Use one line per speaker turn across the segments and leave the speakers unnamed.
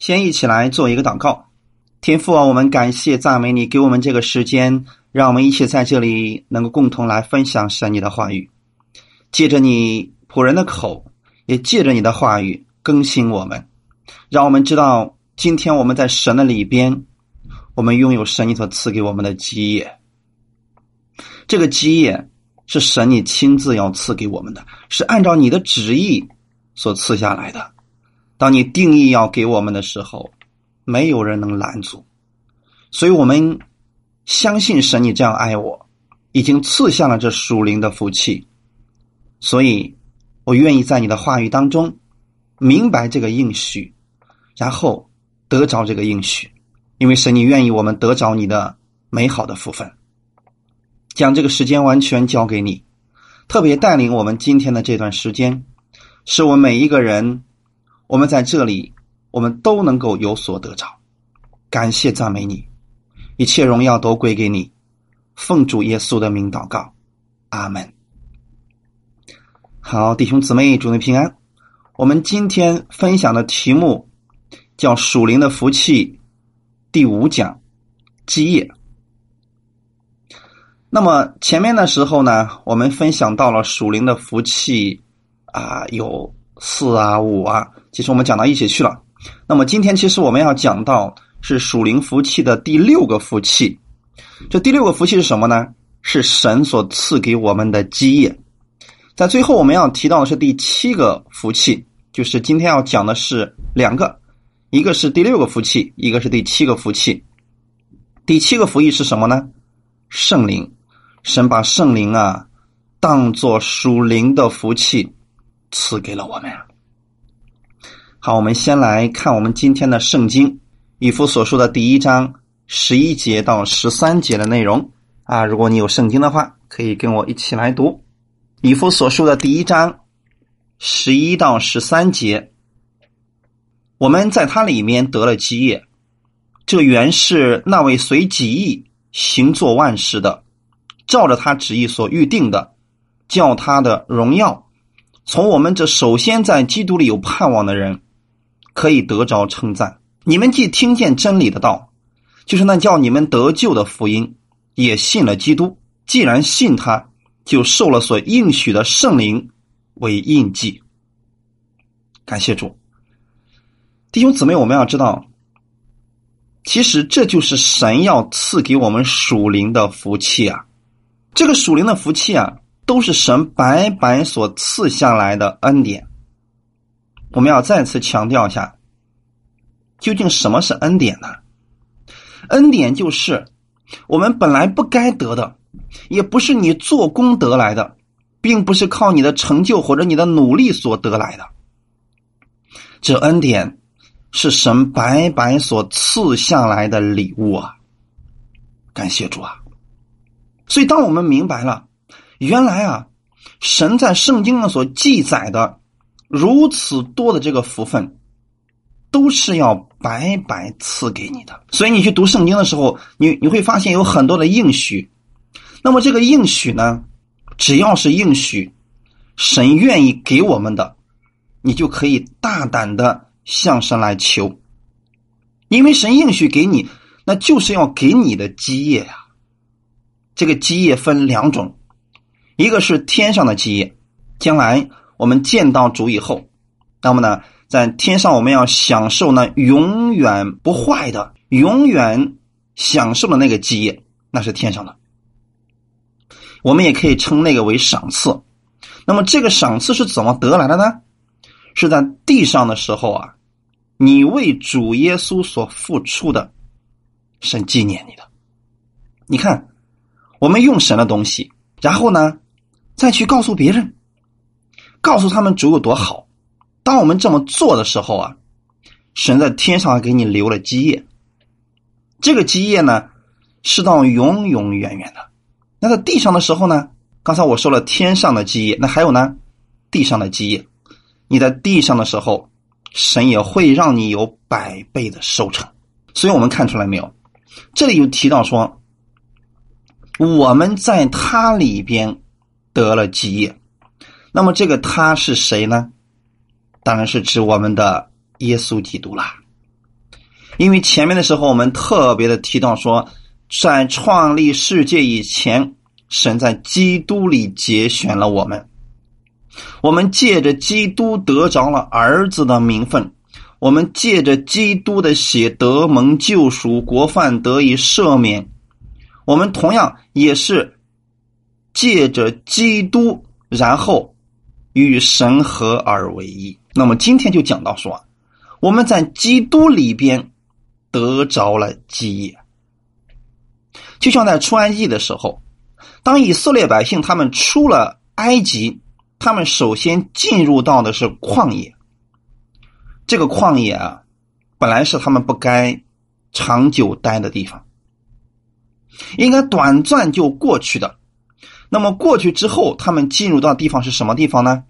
先一起来做一个祷告，天父啊，我们感谢赞美你，给我们这个时间，让我们一起在这里能够共同来分享神你的话语，借着你仆人的口，也借着你的话语更新我们，让我们知道今天我们在神的里边，我们拥有神你所赐给我们的基业，这个基业是神你亲自要赐给我们的，是按照你的旨意所赐下来的。当你定义要给我们的时候，没有人能拦阻，所以我们相信神，你这样爱我，已经赐下了这属灵的福气，所以我愿意在你的话语当中明白这个应许，然后得着这个应许，因为神，你愿意我们得着你的美好的福分，将这个时间完全交给你，特别带领我们今天的这段时间，是我们每一个人。我们在这里，我们都能够有所得着。感谢赞美你，一切荣耀都归给你。奉主耶稣的名祷告，阿门。好，弟兄姊妹，祝你平安。我们今天分享的题目叫“属灵的福气”，第五讲基业。那么前面的时候呢，我们分享到了属灵的福气啊，有。四啊，五啊，其实我们讲到一起去了。那么今天其实我们要讲到是属灵福气的第六个福气。这第六个福气是什么呢？是神所赐给我们的基业。在最后我们要提到的是第七个福气，就是今天要讲的是两个，一个是第六个福气，一个是第七个福气。第七个福气是什么呢？圣灵，神把圣灵啊当做属灵的福气。赐给了我们。好，我们先来看我们今天的圣经《以弗所说的第一章十一节到十三节的内容啊。如果你有圣经的话，可以跟我一起来读《以弗所说的第一章十一到十三节。我们在它里面得了基业，这原是那位随己意行作万事的，照着他旨意所预定的，叫他的荣耀。从我们这首先在基督里有盼望的人，可以得着称赞。你们既听见真理的道，就是那叫你们得救的福音，也信了基督。既然信他，就受了所应许的圣灵为印记。感谢主，弟兄姊妹，我们要知道，其实这就是神要赐给我们属灵的福气啊！这个属灵的福气啊！都是神白白所赐下来的恩典。我们要再次强调一下，究竟什么是恩典呢？恩典就是我们本来不该得的，也不是你做功得来的，并不是靠你的成就或者你的努力所得来的。这恩典是神白白所赐下来的礼物啊！感谢主啊！所以，当我们明白了。原来啊，神在圣经上所记载的如此多的这个福分，都是要白白赐给你的。所以你去读圣经的时候，你你会发现有很多的应许。那么这个应许呢，只要是应许，神愿意给我们的，你就可以大胆的向神来求，因为神应许给你，那就是要给你的基业呀。这个基业分两种。一个是天上的基业，将来我们见到主以后，那么呢，在天上我们要享受那永远不坏的、永远享受的那个基业，那是天上的。我们也可以称那个为赏赐。那么这个赏赐是怎么得来的呢？是在地上的时候啊，你为主耶稣所付出的，神纪念你的。你看，我们用神的东西，然后呢？再去告诉别人，告诉他们主有多好。当我们这么做的时候啊，神在天上给你留了基业。这个基业呢，是到永永远远的。那在地上的时候呢，刚才我说了天上的基业，那还有呢，地上的基业。你在地上的时候，神也会让你有百倍的收成。所以我们看出来没有？这里有提到说，我们在它里边。得了基业，那么这个他是谁呢？当然是指我们的耶稣基督啦。因为前面的时候我们特别的提到说，在创立世界以前，神在基督里节选了我们，我们借着基督得着了儿子的名分，我们借着基督的血得蒙救赎，国犯得以赦免，我们同样也是借着基督，然后与神合而为一。那么今天就讲到说，我们在基督里边。得着了基业，就像在出埃及的时候，当以色列百姓他们出了埃及，他们首先进入到的是旷野。这个旷野啊，本来是他们不该长久待的地方，应该短暂就过去的。那么过去之后，他们进入到地方是什么地方呢？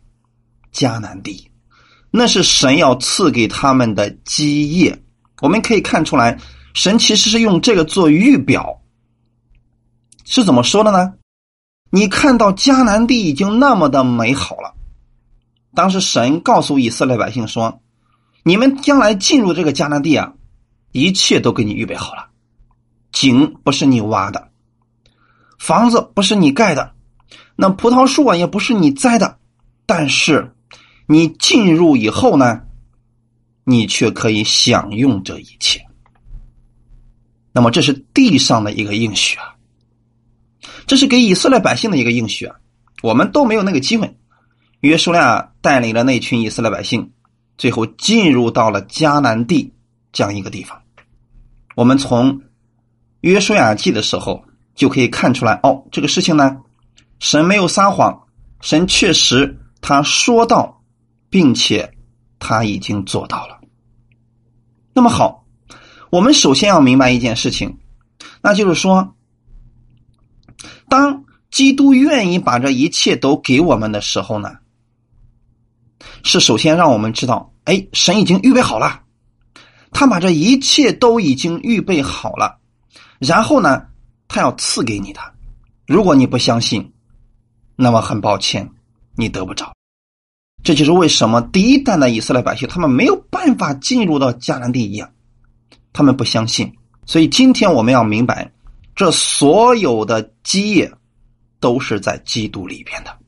迦南地，那是神要赐给他们的基业。我们可以看出来，神其实是用这个做预表，是怎么说的呢？你看到迦南地已经那么的美好了，当时神告诉以色列百姓说：“你们将来进入这个迦南地啊，一切都给你预备好了，井不是你挖的，房子不是你盖的，那葡萄树啊也不是你栽的，但是你进入以后呢？”你却可以享用这一切，那么这是地上的一个应许啊，这是给以色列百姓的一个应许啊，我们都没有那个机会。约书亚带领了那群以色列百姓，最后进入到了迦南地这样一个地方。我们从约书亚记的时候就可以看出来，哦，这个事情呢，神没有撒谎，神确实他说到，并且他已经做到了。那么好，我们首先要明白一件事情，那就是说，当基督愿意把这一切都给我们的时候呢，是首先让我们知道，哎，神已经预备好了，他把这一切都已经预备好了，然后呢，他要赐给你的。如果你不相信，那么很抱歉，你得不着。这就是为什么第一代的以色列百姓他们没有办法进入到迦南地一样，他们不相信。所以今天我们要明白，这所有的基业都是在基督里边的。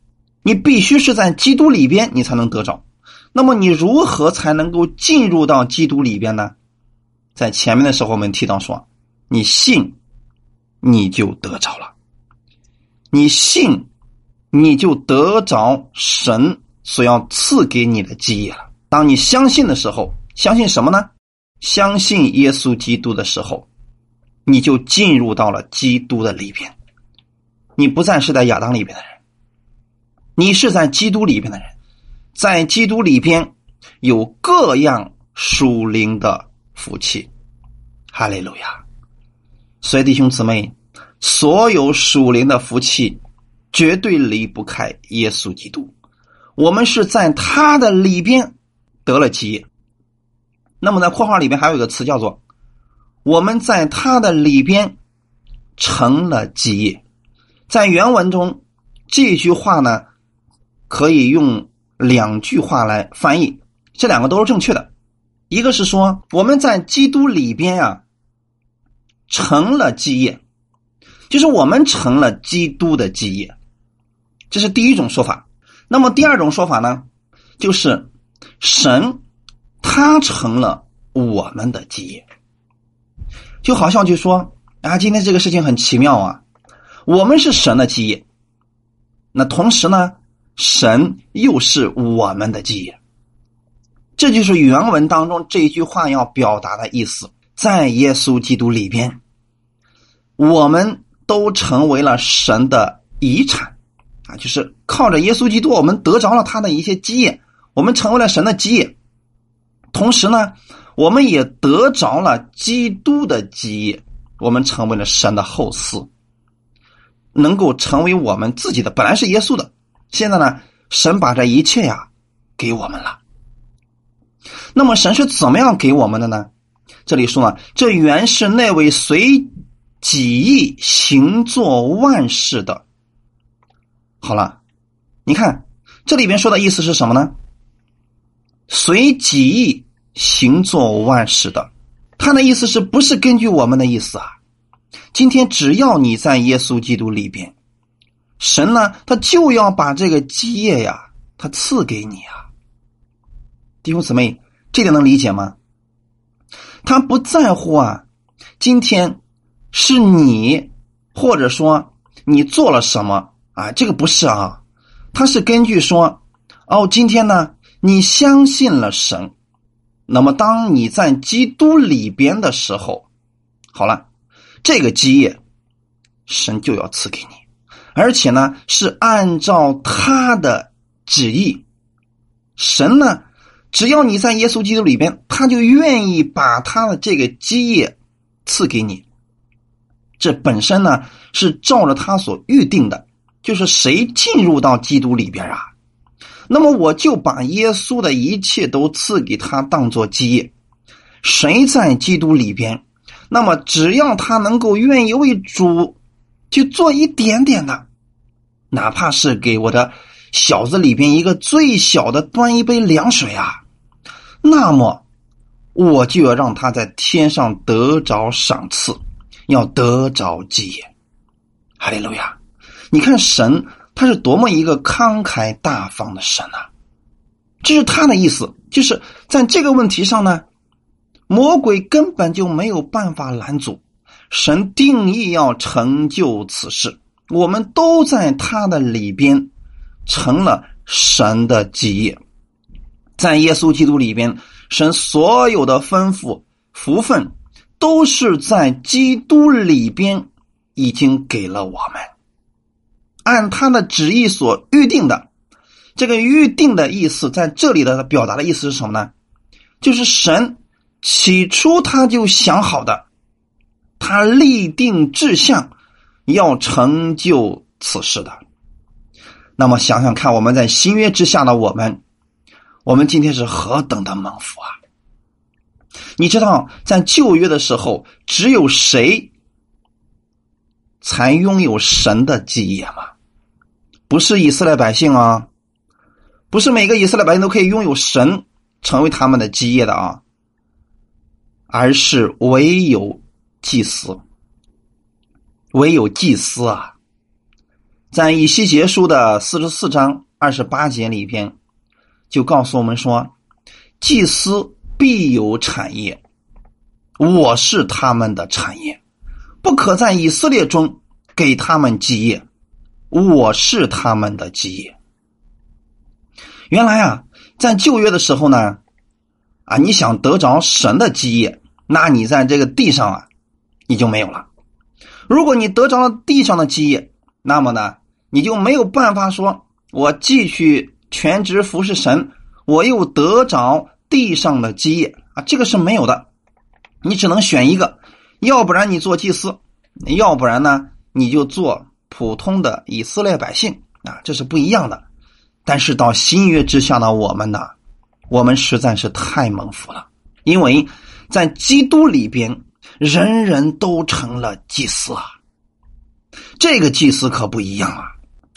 你必须是在基督里边，你才能得着。那么你如何才能够进入到基督里边呢？在前面的时候我们提到说，你信，你就得着了；你信，你就得着神。所要赐给你的基业了。当你相信的时候，相信什么呢？相信耶稣基督的时候，你就进入到了基督的里边。你不再是在亚当里边的人，你是在基督里边的人。在基督里边有各样属灵的福气。哈利路亚！所以弟兄姊妹，所有属灵的福气绝对离不开耶稣基督。我们是在他的里边得了基业，那么在括号里边还有一个词叫做“我们在他的里边成了基业”。在原文中，这句话呢可以用两句话来翻译，这两个都是正确的。一个是说我们在基督里边啊成了基业，就是我们成了基督的基业，这是第一种说法。那么第二种说法呢，就是神他成了我们的基业，就好像就说啊，今天这个事情很奇妙啊，我们是神的基业，那同时呢，神又是我们的基业，这就是原文当中这一句话要表达的意思，在耶稣基督里边，我们都成为了神的遗产。啊，就是靠着耶稣基督，我们得着了他的一些基业，我们成为了神的基业。同时呢，我们也得着了基督的基业，我们成为了神的后嗣，能够成为我们自己的。本来是耶稣的，现在呢，神把这一切呀给我们了。那么神是怎么样给我们的呢？这里说呢，这原是那位随己意行作万事的。好了，你看这里边说的意思是什么呢？随己意行做万事的，他的意思是不是根据我们的意思啊？今天只要你在耶稣基督里边，神呢，他就要把这个基业呀，他赐给你啊。弟兄姊妹，这点能理解吗？他不在乎啊，今天是你，或者说你做了什么啊？这个不是啊，他是根据说，哦，今天呢，你相信了神，那么当你在基督里边的时候，好了。这个基业，神就要赐给你，而且呢是按照他的旨意。神呢，只要你在耶稣基督里边，他就愿意把他的这个基业赐给你。这本身呢是照着他所预定的，就是谁进入到基督里边啊，那么我就把耶稣的一切都赐给他，当做基业。谁在基督里边？那么，只要他能够愿意为主去做一点点的，哪怕是给我的小子里边一个最小的端一杯凉水啊，那么我就要让他在天上得着赏赐，要得着基业。哈利路亚！你看神他是多么一个慷慨大方的神啊！这是他的意思，就是在这个问题上呢。魔鬼根本就没有办法拦阻，神定义要成就此事，我们都在他的里边成了神的基业，在耶稣基督里边，神所有的吩咐福分都是在基督里边已经给了我们，按他的旨意所预定的，这个预定的意思在这里的表达的意思是什么呢？就是神。起初他就想好的，他立定志向，要成就此事的。那么想想看，我们在新约之下的我们，我们今天是何等的蒙福啊！你知道，在旧约的时候，只有谁才拥有神的基业吗？不是以色列百姓啊，不是每个以色列百姓都可以拥有神成为他们的基业的啊。而是唯有祭司，唯有祭司啊，在以西结书的四十四章二十八节里边，就告诉我们说，祭司必有产业，我是他们的产业，不可在以色列中给他们基业，我是他们的基业。原来啊，在旧约的时候呢，啊，你想得着神的基业。那你在这个地上啊，你就没有了。如果你得着了地上的基业，那么呢，你就没有办法说，我继续全职服侍神，我又得着地上的基业啊，这个是没有的。你只能选一个，要不然你做祭司，要不然呢，你就做普通的以色列百姓啊，这是不一样的。但是到新约之下的我们呢，我们实在是太蒙福了，因为。在基督里边，人人都成了祭司啊！这个祭司可不一样啊！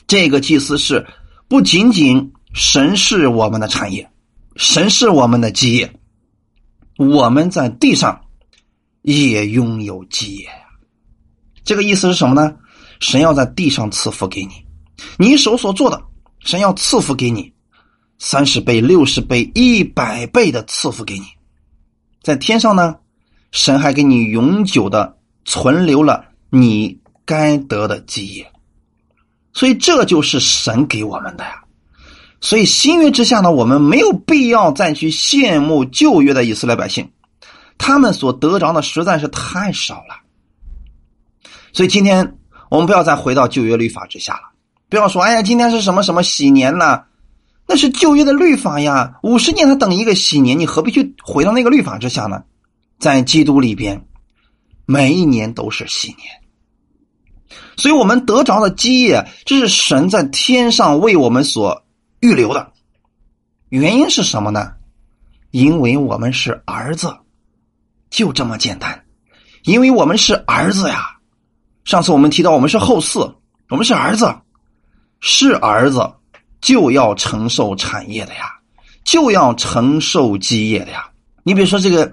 这个祭司是不仅仅神是我们的产业，神是我们的基业，我们在地上也拥有基业呀。这个意思是什么呢？神要在地上赐福给你，你手所做的，神要赐福给你，三十倍、六十倍、一百倍的赐福给你。在天上呢，神还给你永久的存留了你该得的基业，所以这就是神给我们的呀。所以新约之下呢，我们没有必要再去羡慕旧约的以色列百姓，他们所得着的实在是太少了。所以今天我们不要再回到旧约律法之下了，不要说哎呀，今天是什么什么喜年呢？那是旧约的律法呀，五十年才等一个喜年，你何必去回到那个律法之下呢？在基督里边，每一年都是喜年，所以我们得着的基业，这是神在天上为我们所预留的。原因是什么呢？因为我们是儿子，就这么简单。因为我们是儿子呀。上次我们提到我们是后嗣，我们是儿子，是儿子。就要承受产业的呀，就要承受基业的呀。你比如说这个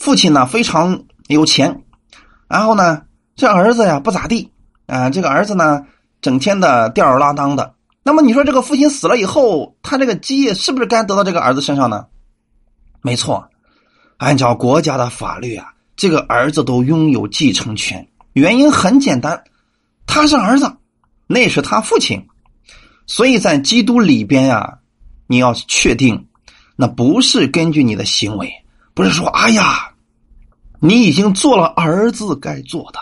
父亲呢非常有钱，然后呢这儿子呀不咋地啊，这个儿子呢整天的吊儿郎当的。那么你说这个父亲死了以后，他这个基业是不是该得到这个儿子身上呢？没错，按照国家的法律啊，这个儿子都拥有继承权。原因很简单，他是儿子，那是他父亲，所以在基督里边呀，你要确定，那不是根据你的行为，不是说哎呀，你已经做了儿子该做的，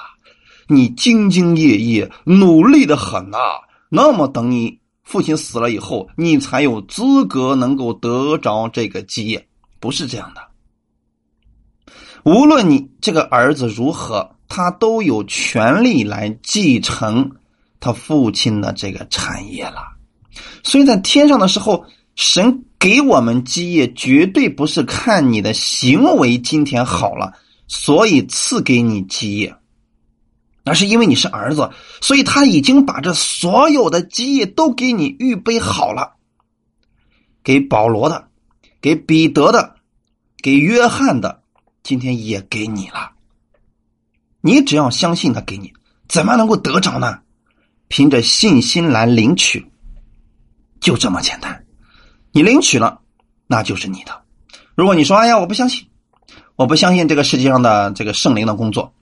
你兢兢业业、努力的很呐，那么等你。父亲死了以后，你才有资格能够得着这个基业，不是这样的。无论你这个儿子如何，他都有权利来继承他父亲的这个产业了。所以在天上的时候，神给我们基业，绝对不是看你的行为今天好了，所以赐给你基业。那是因为你是儿子，所以他已经把这所有的基业都给你预备好了。给保罗的，给彼得的，给约翰的，今天也给你了。你只要相信他给你，怎么能够得着呢？凭着信心来领取，就这么简单。你领取了，那就是你的。如果你说：“哎呀，我不相信，我不相信这个世界上的这个圣灵的工作。”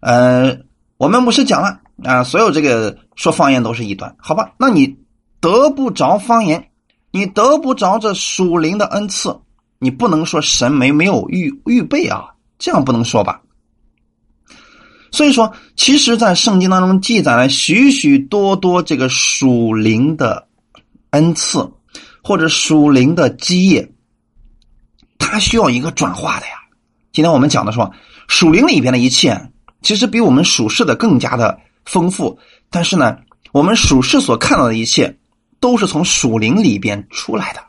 呃。我们牧师讲了啊，所有这个说方言都是异端，好吧？那你得不着方言，你得不着这属灵的恩赐，你不能说神没没有预预备啊，这样不能说吧？所以说，其实，在圣经当中记载了许许多多这个属灵的恩赐或者属灵的基业，它需要一个转化的呀。今天我们讲的说，属灵里边的一切。其实比我们属世的更加的丰富，但是呢，我们属世所看到的一切都是从属灵里边出来的。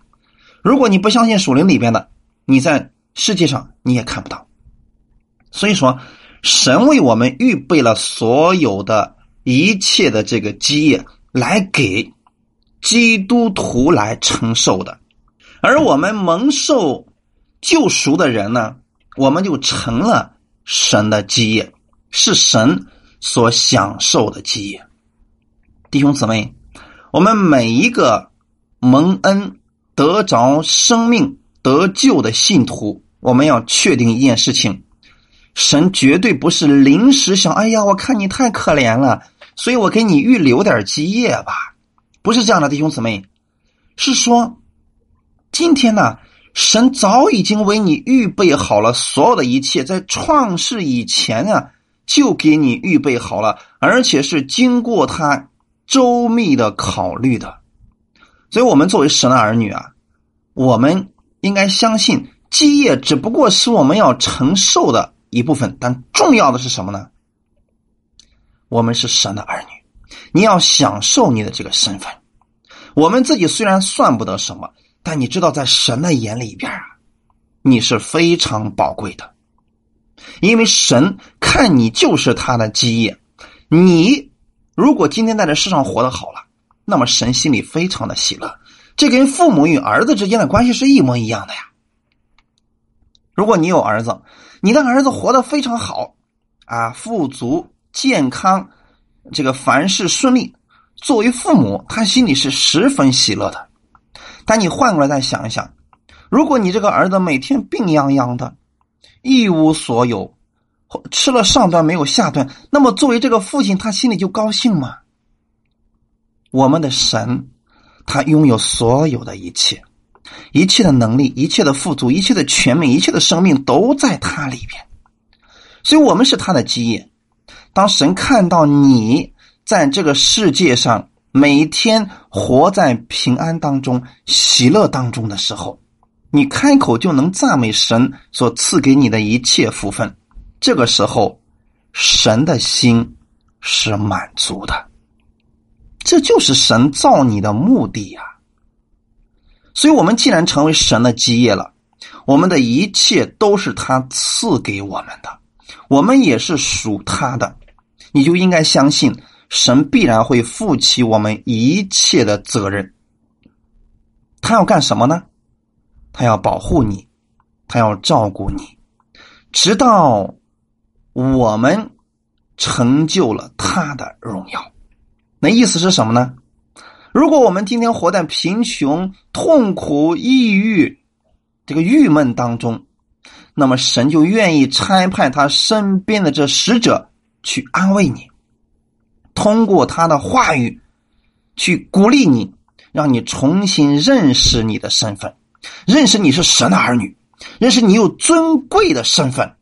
如果你不相信属灵里边的，你在世界上你也看不到。所以说，神为我们预备了所有的一切的这个基业，来给基督徒来承受的。而我们蒙受救赎的人呢，我们就成了神的基业。是神所享受的基业，弟兄姊妹，我们每一个蒙恩得着生命得救的信徒，我们要确定一件事情：神绝对不是临时想，哎呀，我看你太可怜了，所以我给你预留点基业吧。不是这样的，弟兄姊妹，是说今天呢，神早已经为你预备好了所有的一切，在创世以前啊。就给你预备好了，而且是经过他周密的考虑的。所以，我们作为神的儿女啊，我们应该相信基业只不过是我们要承受的一部分，但重要的是什么呢？我们是神的儿女，你要享受你的这个身份。我们自己虽然算不得什么，但你知道，在神的眼里边啊，你是非常宝贵的。因为神看你就是他的基业，你如果今天在这世上活得好了，那么神心里非常的喜乐。这跟父母与儿子之间的关系是一模一样的呀。如果你有儿子，你的儿子活得非常好，啊，富足、健康，这个凡事顺利，作为父母，他心里是十分喜乐的。但你换过来再想一想，如果你这个儿子每天病殃殃的，一无所有，吃了上顿没有下顿，那么作为这个父亲，他心里就高兴吗？我们的神，他拥有所有的一切，一切的能力，一切的富足，一切的全美，一切的生命都在他里边，所以我们是他的基业。当神看到你在这个世界上每天活在平安当中、喜乐当中的时候。你开口就能赞美神所赐给你的一切福分，这个时候，神的心是满足的。这就是神造你的目的呀。所以，我们既然成为神的基业了，我们的一切都是他赐给我们的，我们也是属他的，你就应该相信神必然会负起我们一切的责任。他要干什么呢？他要保护你，他要照顾你，直到我们成就了他的荣耀。那意思是什么呢？如果我们今天活在贫穷、痛苦、抑郁、这个郁闷当中，那么神就愿意差派他身边的这使者去安慰你，通过他的话语去鼓励你，让你重新认识你的身份，认识你是神的儿女，认识你有尊贵的身份，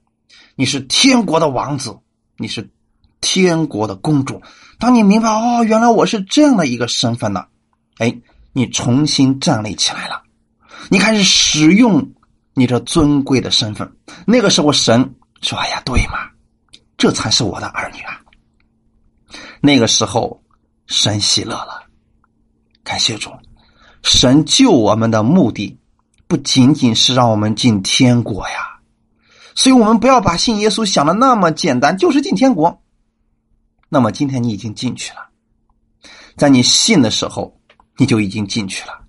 你是天国的王子，你是天国的公主。当你明白哦，原来我是这样的一个身份呢，哎，你重新站立起来了，你开始使用你这尊贵的身份。那个时候，神说：“哎呀，对嘛，这才是我的儿女啊。”那个时候，神喜乐了，感谢主。神救我们的目的，不仅仅是让我们进天国呀，所以我们不要把信耶稣想的那么简单，就是进天国。那么今天你已经进去了，在你信的时候，你就已经进去了。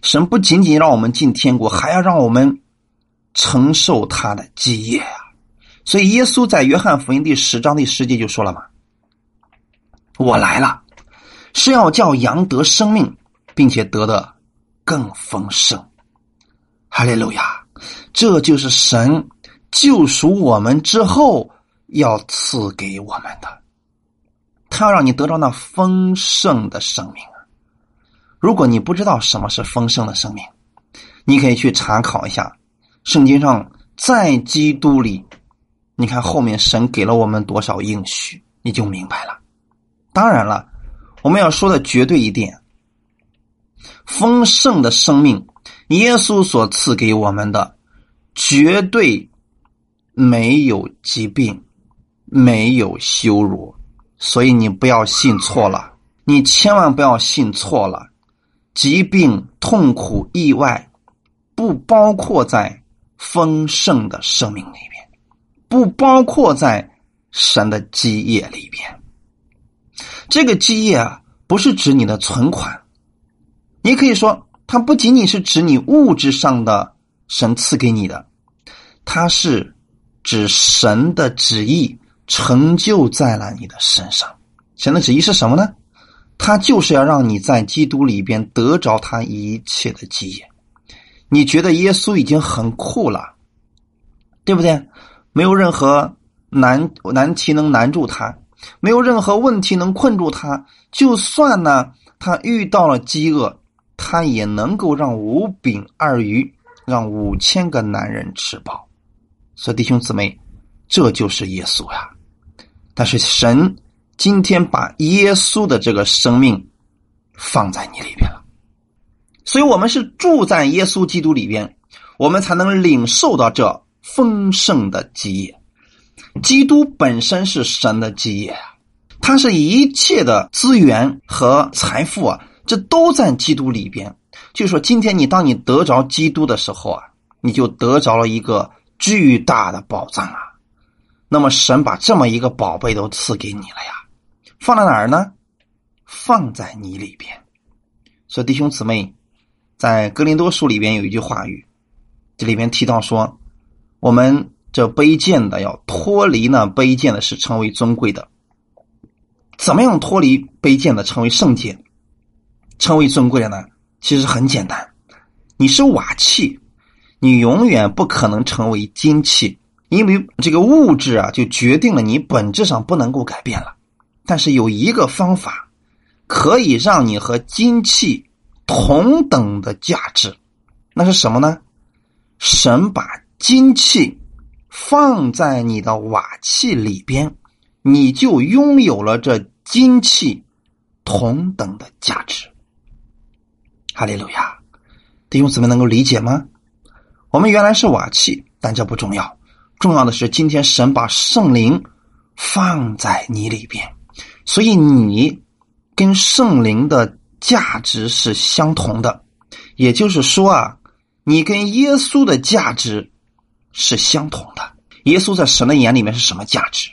神不仅仅让我们进天国，还要让我们承受他的基业啊！所以耶稣在约翰福音第十章第十节就说了嘛：“我来了，是要叫羊得生命，并且得的更丰盛。”哈利路亚！这就是神救赎我们之后要赐给我们的。他要让你得到那丰盛的生命！如果你不知道什么是丰盛的生命，你可以去查考一下圣经上在基督里，你看后面神给了我们多少应许，你就明白了。当然了，我们要说的绝对一点，丰盛的生命，耶稣所赐给我们的，绝对没有疾病，没有羞辱。所以你不要信错了，你千万不要信错了。疾病、痛苦、意外，不包括在丰盛的生命里边，不包括在神的基业里边。这个基业啊，不是指你的存款，你可以说，它不仅仅是指你物质上的神赐给你的，它是指神的旨意。成就在了你的身上，神的旨意是什么呢？他就是要让你在基督里边得着他一切的基业。你觉得耶稣已经很酷了，对不对？没有任何难难题能难住他，没有任何问题能困住他。就算呢，他遇到了饥饿，他也能够让五饼二鱼让五千个男人吃饱。所以弟兄姊妹，这就是耶稣呀。但是神今天把耶稣的这个生命放在你里边了，所以我们是住在耶稣基督里边，我们才能领受到这丰盛的基业。基督本身是神的基业啊，他是一切的资源和财富啊，这都在基督里边。就说今天你当你得着基督的时候啊，你就得着了一个巨大的宝藏啊。那么神把这么一个宝贝都赐给你了呀，放在哪儿呢？放在你里边。所以弟兄姊妹，在格林多书里边有一句话语，这里边提到说，我们这卑贱的要脱离呢，卑贱的是成为尊贵的。怎么样脱离卑贱的成为圣洁，成为尊贵的呢？其实很简单，你是瓦器，你永远不可能成为金器。因为这个物质啊，就决定了你本质上不能够改变了。但是有一个方法，可以让你和金器同等的价值，那是什么呢？神把金器放在你的瓦器里边，你就拥有了这金器同等的价值。哈利路亚，弟兄姊妹能够理解吗？我们原来是瓦器，但这不重要。重要的是，今天神把圣灵放在你里边，所以你跟圣灵的价值是相同的。也就是说啊，你跟耶稣的价值是相同的。耶稣在神的眼里面是什么价值，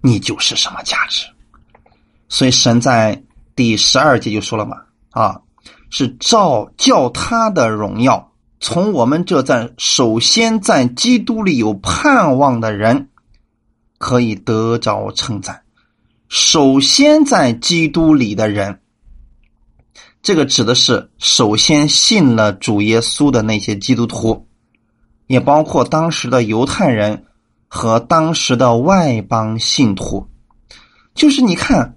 你就是什么价值。所以神在第十二节就说了嘛，啊，是照叫他的荣耀从我们这在首先在基督里有盼望的人，可以得着称赞。首先在基督里的人，这个指的是首先信了主耶稣的那些基督徒，也包括当时的犹太人和当时的外邦信徒。就是你看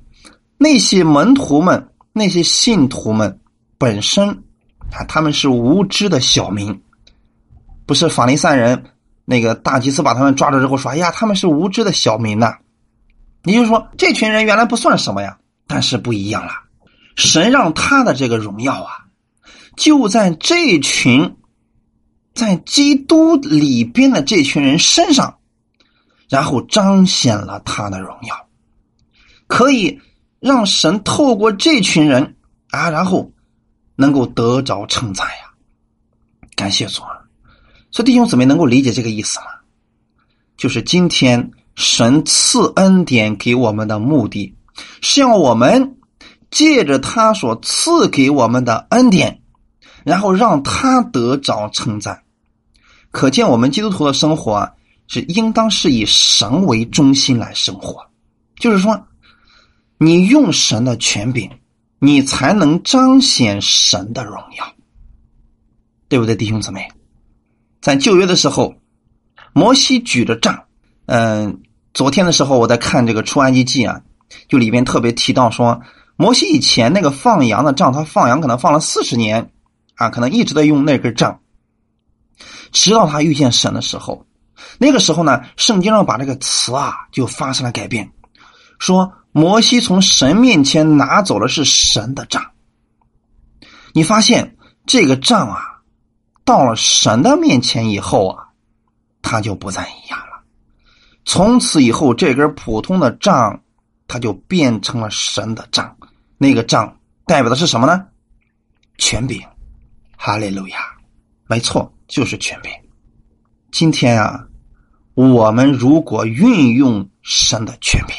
那些门徒们、那些信徒们本身。啊，他们是无知的小民，不是法利赛人。那个大祭司把他们抓住之后说：“哎呀，他们是无知的小民呐。”也就是说，这群人原来不算什么呀，但是不一样了。神让他的这个荣耀啊，就在这群在基督里边的这群人身上，然后彰显了他的荣耀，可以让神透过这群人啊，然后。能够得着称赞呀，感谢主啊！所以弟兄姊妹能够理解这个意思吗？就是今天神赐恩典给我们的目的，是要我们借着他所赐给我们的恩典，然后让他得着称赞。可见我们基督徒的生活，是应当是以神为中心来生活，就是说，你用神的权柄。你才能彰显神的荣耀，对不对，弟兄姊妹？在旧约的时候，摩西举着杖。嗯，昨天的时候我在看这个出埃及记啊，就里边特别提到说，摩西以前那个放羊的杖，他放羊可能放了四十年啊，可能一直在用那根杖，直到他遇见神的时候，那个时候呢，圣经上把这个词啊就发生了改变，说。摩西从神面前拿走了是神的杖，你发现这个杖啊，到了神的面前以后啊，它就不再一样了。从此以后，这根普通的杖，它就变成了神的杖。那个杖代表的是什么呢？权柄。哈利路亚，没错，就是权柄。今天啊，我们如果运用神的权柄。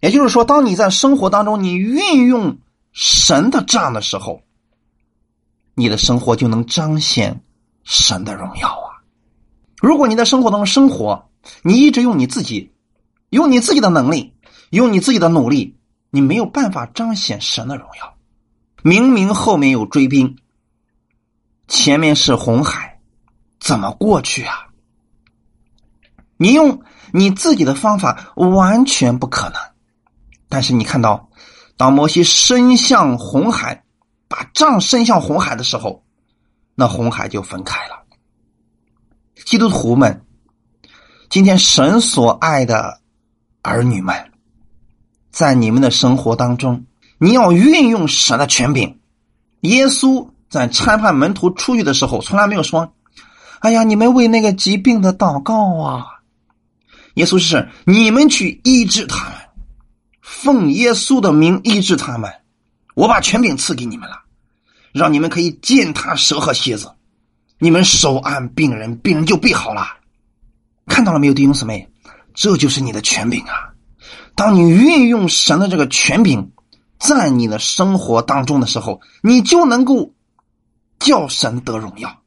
也就是说，当你在生活当中你运用神的杖的时候，你的生活就能彰显神的荣耀啊！如果你在生活当中生活，你一直用你自己，用你自己的能力，用你自己的努力，你没有办法彰显神的荣耀。明明后面有追兵，前面是红海，怎么过去啊？你用你自己的方法完全不可能。但是你看到，当摩西伸向红海，把杖伸向红海的时候，那红海就分开了。基督徒们，今天神所爱的儿女们，在你们的生活当中，你要运用神的权柄。耶稣在参判门徒出去的时候，从来没有说：“哎呀，你们为那个疾病的祷告啊。”耶稣是你们去医治他们。奉耶稣的名医治他们，我把权柄赐给你们了，让你们可以践踏蛇和蝎子，你们手按病人，病人就必好了。看到了没有，弟兄姊妹？这就是你的权柄啊！当你运用神的这个权柄在你的生活当中的时候，你就能够叫神得荣耀。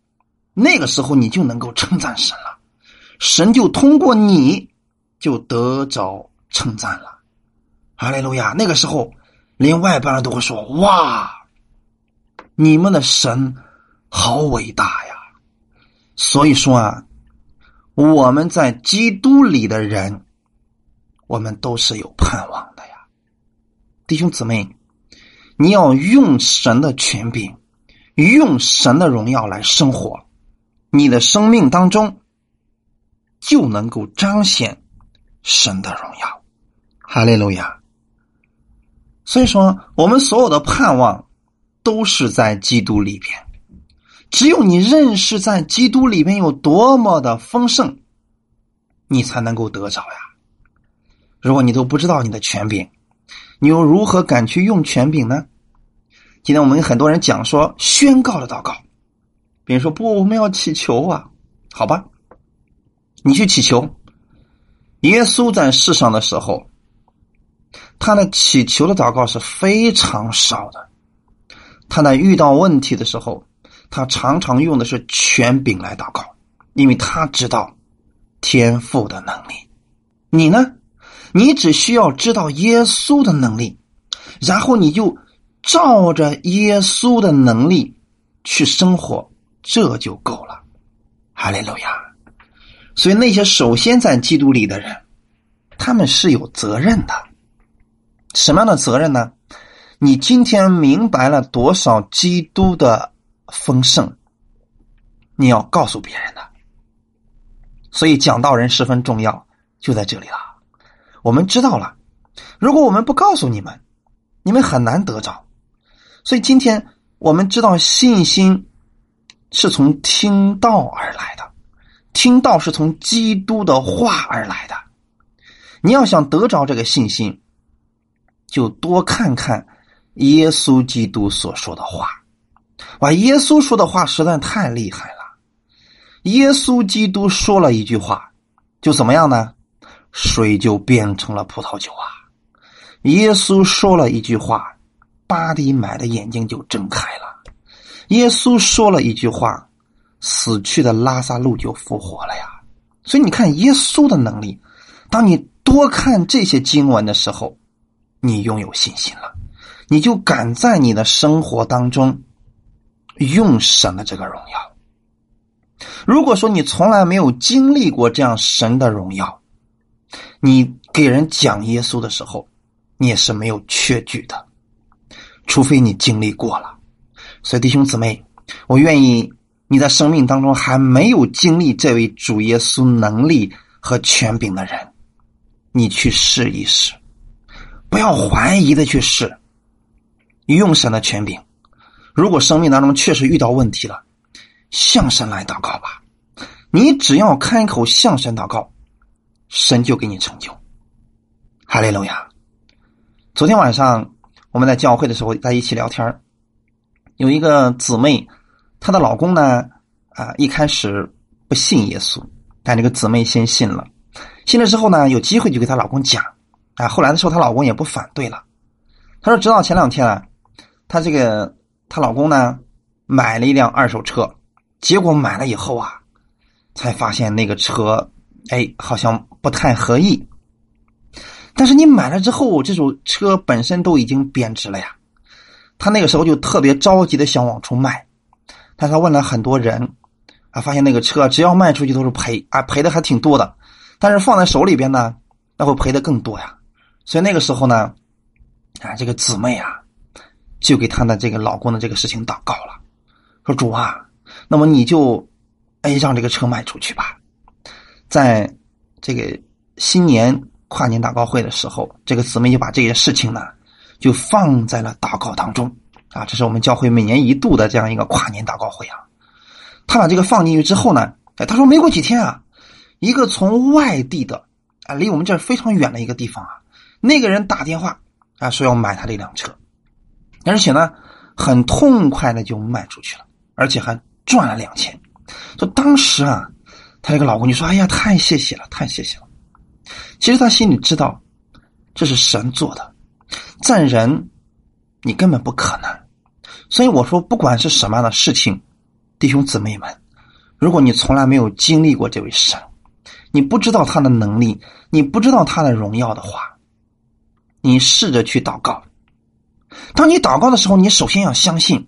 那个时候，你就能够称赞神了，神就通过你就得着称赞了。哈利路亚！那个时候，连外邦人都会说：“哇，你们的神好伟大呀！”所以说啊，我们在基督里的人，我们都是有盼望的呀，弟兄姊妹，你要用神的权柄，用神的荣耀来生活，你的生命当中就能够彰显神的荣耀。哈利路亚！所以说，我们所有的盼望都是在基督里边。只有你认识在基督里边有多么的丰盛，你才能够得着呀。如果你都不知道你的权柄，你又如何敢去用权柄呢？今天我们很多人讲说宣告的祷告，比如说不，我们要祈求啊，好吧，你去祈求。耶稣在世上的时候。他的祈求的祷告是非常少的，他在遇到问题的时候，他常常用的是权柄来祷告，因为他知道天赋的能力。你呢？你只需要知道耶稣的能力，然后你就照着耶稣的能力去生活，这就够了。哈利路亚！所以那些首先在基督里的人，他们是有责任的。什么样的责任呢？你今天明白了多少基督的丰盛，你要告诉别人的。所以讲道人十分重要，就在这里了。我们知道了，如果我们不告诉你们，你们很难得着。所以今天我们知道信心是从听道而来的，听道是从基督的话而来的。你要想得着这个信心，就多看看耶稣基督所说的话。哇，耶稣说的话实在太厉害了。耶稣基督说了一句话，就怎么样呢？水就变成了葡萄酒啊！耶稣说了一句话，巴迪买的眼睛就睁开了。耶稣说了一句话，死去的拉萨路就复活了呀！所以你看耶稣的能力。当你多看这些经文的时候，你拥有信心了，你就敢在你的生活当中用神的这个荣耀。如果说你从来没有经历过这样神的荣耀，你给人讲耶稣的时候，你也是没有缺据的，除非你经历过了。所以弟兄姊妹，我愿意你在生命当中还没有经历这位主耶稣能力和权柄的人，你去试一试，不要怀疑的去试，用神的权柄。如果生命当中确实遇到问题了，向神来祷告吧。你只要开口向神祷告。神就给你成就，哈利路亚！昨天晚上我们在教会的时候在一起聊天有一个姊妹，她的老公呢啊一开始不信耶稣，但这个姊妹先信了，信了之后呢有机会就给她老公讲啊，后来的时候她老公也不反对了，她说直到前两天啊，她这个她老公呢买了一辆二手车，结果买了以后啊，才发现那个车。哎，好像不太合意。但是你买了之后，这种车本身都已经贬值了呀。他那个时候就特别着急的想往出卖，但他问了很多人，啊，发现那个车只要卖出去都是赔啊，赔的还挺多的。但是放在手里边呢，那会赔的更多呀。所以那个时候呢，啊，这个姊妹啊，就给她的这个老公的这个事情祷告了，说主啊，那么你就哎让这个车卖出去吧。在这个新年跨年祷告会的时候，这个姊妹就把这件事情呢，就放在了祷告当中啊。这是我们教会每年一度的这样一个跨年祷告会啊。他把这个放进去之后呢，哎，他说没过几天啊，一个从外地的啊，离我们这儿非常远的一个地方啊，那个人打电话啊，说要买他这辆车，而且呢，很痛快的就卖出去了，而且还赚了两千。说当时啊。她这个老公就说：“哎呀，太谢谢了，太谢谢了。”其实他心里知道，这是神做的，在人你根本不可能。所以我说，不管是什么样的事情，弟兄姊妹们，如果你从来没有经历过这位神，你不知道他的能力，你不知道他的荣耀的话，你试着去祷告。当你祷告的时候，你首先要相信，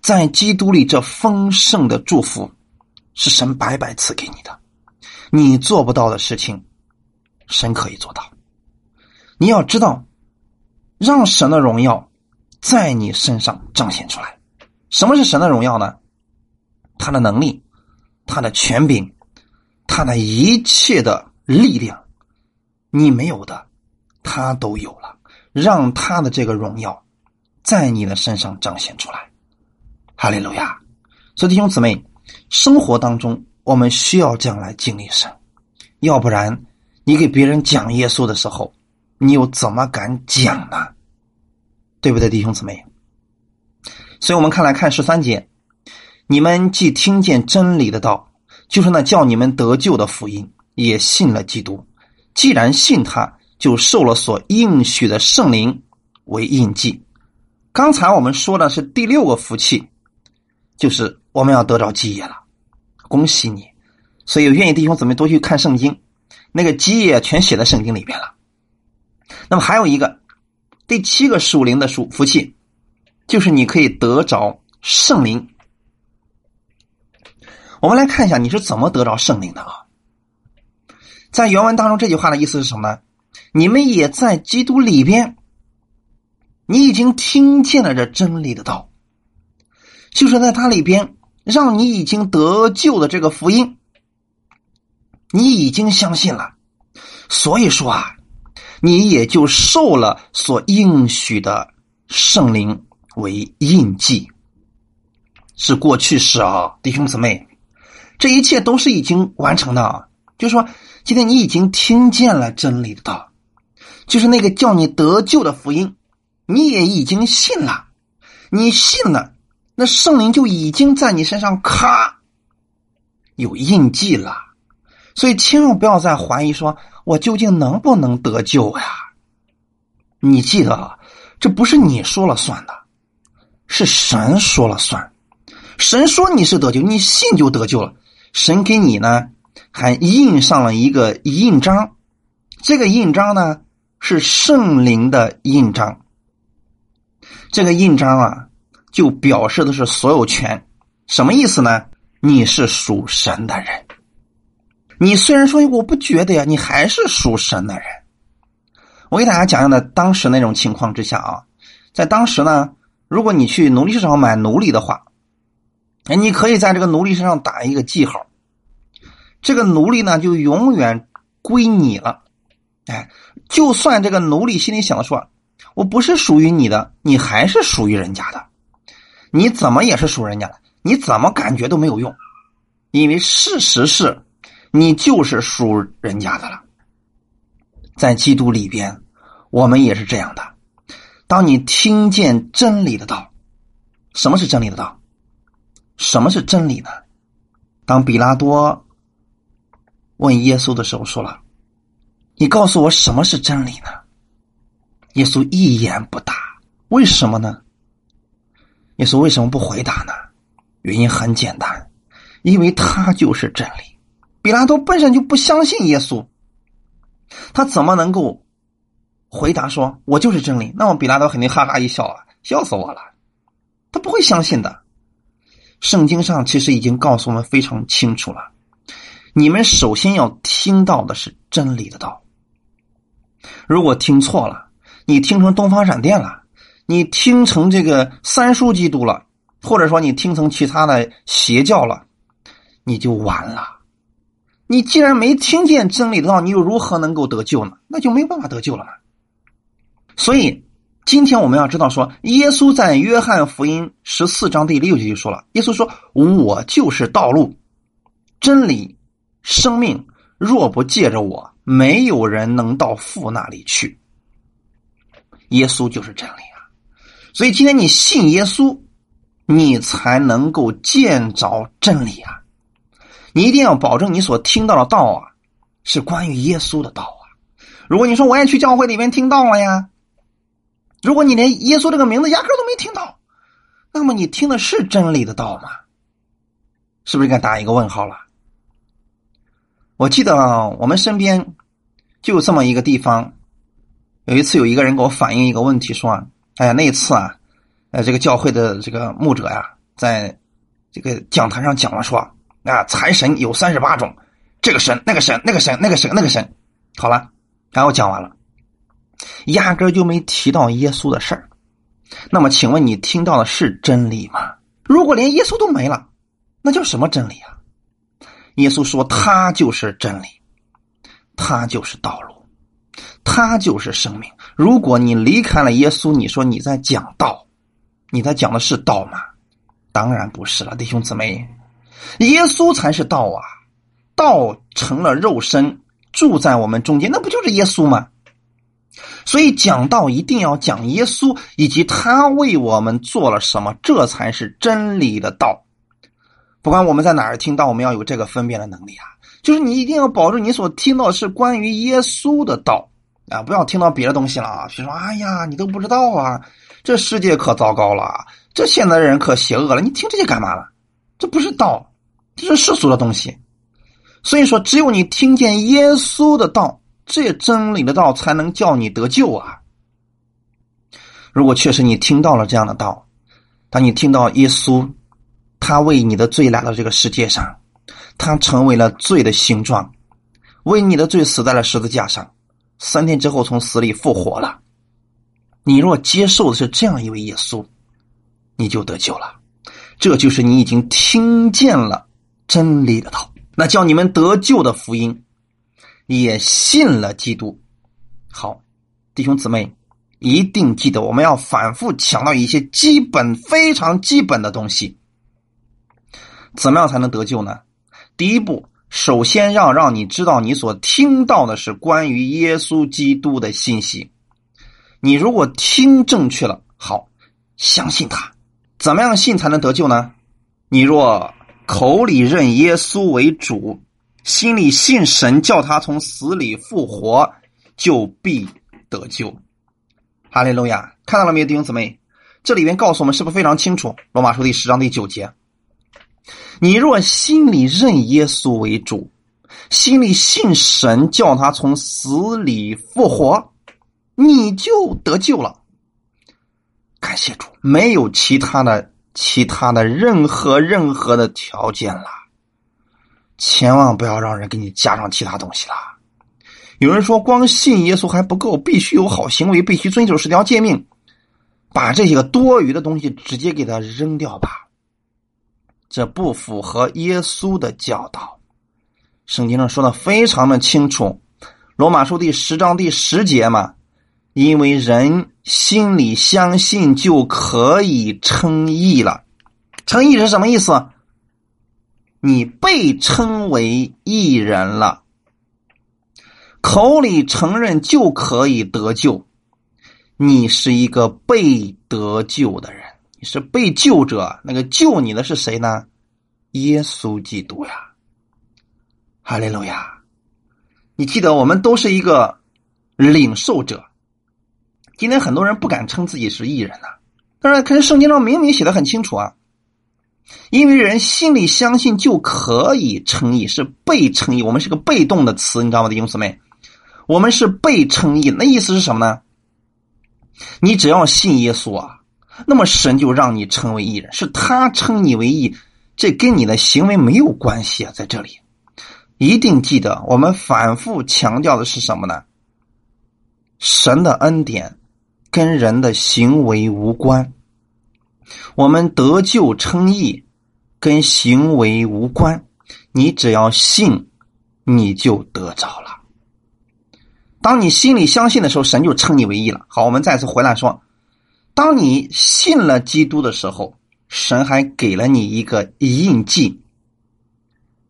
在基督里这丰盛的祝福。是神白白赐给你的，你做不到的事情，神可以做到。你要知道，让神的荣耀在你身上彰显出来。什么是神的荣耀呢？他的能力，他的权柄，他的一切的力量，你没有的，他都有了。让他的这个荣耀在你的身上彰显出来。哈利路亚！所以弟兄姊妹。生活当中，我们需要这样来经历神，要不然，你给别人讲耶稣的时候，你又怎么敢讲呢？对不对，弟兄姊妹？所以我们看来看十三节，你们既听见真理的道，就是那叫你们得救的福音，也信了基督。既然信他，就受了所应许的圣灵为印记。刚才我们说的是第六个福气。就是我们要得着基业了，恭喜你！所以愿意弟兄姊妹多去看圣经，那个基业全写在圣经里边了。那么还有一个第七个属灵的属福气，就是你可以得着圣灵。我们来看一下你是怎么得着圣灵的啊？在原文当中，这句话的意思是什么呢？你们也在基督里边，你已经听见了这真理的道，就是在它里边，让你已经得救的这个福音，你已经相信了，所以说啊，你也就受了所应许的圣灵为印记，是过去式啊，弟兄姊妹。这一切都是已经完成的，就是说，今天你已经听见了真理的道，就是那个叫你得救的福音，你也已经信了，你信了，那圣灵就已经在你身上咔有印记了，所以千万不要再怀疑，说我究竟能不能得救呀？你记得，这不是你说了算的，是神说了算，神说你是得救，你信就得救了。神给你呢，还印上了一个印章，这个印章呢是圣灵的印章。这个印章啊，就表示的是所有权，什么意思呢？你是属神的人。你虽然说我不觉得呀，你还是属神的人。我给大家讲讲的当时那种情况之下啊，在当时呢，如果你去奴隶市场买奴隶的话。哎，你可以在这个奴隶身上打一个记号，这个奴隶呢就永远归你了。哎，就算这个奴隶心里想说，我不是属于你的，你还是属于人家的，你怎么也是属人家的，你怎么感觉都没有用，因为事实是，你就是属人家的了。在基督里边，我们也是这样的。当你听见真理的道，什么是真理的道？什么是真理呢？当比拉多问耶稣的时候，说了：“你告诉我什么是真理呢？”耶稣一言不答。为什么呢？耶稣为什么不回答呢？原因很简单，因为他就是真理。比拉多本身就不相信耶稣，他怎么能够回答说“我就是真理”？那么比拉多肯定哈哈一笑啊，笑死我了。他不会相信的。圣经上其实已经告诉我们非常清楚了，你们首先要听到的是真理的道。如果听错了，你听成东方闪电了，你听成这个三书基督了，或者说你听成其他的邪教了，你就完了。你既然没听见真理的道，你又如何能够得救呢？那就没办法得救了嘛。所以。今天我们要知道，说耶稣在约翰福音十四章第六节就说了：“耶稣说，我就是道路、真理、生命，若不借着我，没有人能到父那里去。”耶稣就是真理啊！所以今天你信耶稣，你才能够见着真理啊！你一定要保证你所听到的道啊，是关于耶稣的道啊！如果你说我也去教会里面听到了呀。如果你连耶稣这个名字压根都没听到，那么你听的是真理的道吗？是不是应该打一个问号了？我记得我们身边就这么一个地方，有一次有一个人给我反映一个问题，说：“哎呀，那一次啊，呃，这个教会的这个牧者呀，在这个讲台上讲了，说啊，财神有三十八种，这个神、那个神、那个神、那个神、那个神，好了，然后讲完了。”压根就没提到耶稣的事儿，那么请问你听到的是真理吗？如果连耶稣都没了，那叫什么真理啊？耶稣说他就是真理，他就是道路，他就是生命。如果你离开了耶稣，你说你在讲道，你在讲的是道吗？当然不是了，弟兄姊妹，耶稣才是道啊！道成了肉身，住在我们中间，那不就是耶稣吗？所以讲道一定要讲耶稣以及他为我们做了什么，这才是真理的道。不管我们在哪儿听到，我们要有这个分辨的能力啊！就是你一定要保证你所听到是关于耶稣的道啊，不要听到别的东西了啊！比如说，哎呀，你都不知道啊，这世界可糟糕了，这现在的人可邪恶了，你听这些干嘛了？这不是道，这是世俗的东西。所以说，只有你听见耶稣的道，这真理的道，才能叫你得救啊。如果确实你听到了这样的道，当你听到耶稣，他为你的罪来到这个世界上，他成为了罪的形状，为你的罪死在了十字架上，三天之后从死里复活了。你若接受的是这样一位耶稣，你就得救了。这就是你已经听见了真理的道，那叫你们得救的福音，也信了基督。好，弟兄姊妹。一定记得，我们要反复强调一些基本、非常基本的东西。怎么样才能得救呢？第一步，首先要让你知道，你所听到的是关于耶稣基督的信息。你如果听正确了，好，相信他。怎么样信才能得救呢？你若口里认耶稣为主，心里信神叫他从死里复活，就必得救。哈利路亚，看到了没有，弟兄姊妹？这里边告诉我们是不是非常清楚？罗马书第十章第九节：你若心里认耶稣为主，心里信神叫他从死里复活，你就得救了。感谢主，没有其他的、其他的任何任何的条件了。千万不要让人给你加上其他东西了。有人说，光信耶稣还不够，必须有好行为，必须遵守十条诫命，把这些个多余的东西直接给他扔掉吧。这不符合耶稣的教导。圣经上说的非常的清楚，《罗马书》第十章第十节嘛，因为人心里相信就可以称义了。称义是什么意思？你被称为义人了。口里承认就可以得救，你是一个被得救的人，是被救者。那个救你的是谁呢？耶稣基督呀！哈利路亚！你记得，我们都是一个领受者。今天很多人不敢称自己是艺人呐，但是可是圣经上明明写的很清楚啊，因为人心里相信就可以称义，是被称义。我们是个被动的词，你知道吗，弟兄姊妹？我们是被称义，那意思是什么呢？你只要信耶稣啊，那么神就让你成为义人，是他称你为义，这跟你的行为没有关系啊。在这里，一定记得，我们反复强调的是什么呢？神的恩典跟人的行为无关，我们得救称义跟行为无关，你只要信，你就得着了。当你心里相信的时候，神就称你为义了。好，我们再次回来说，当你信了基督的时候，神还给了你一个印记。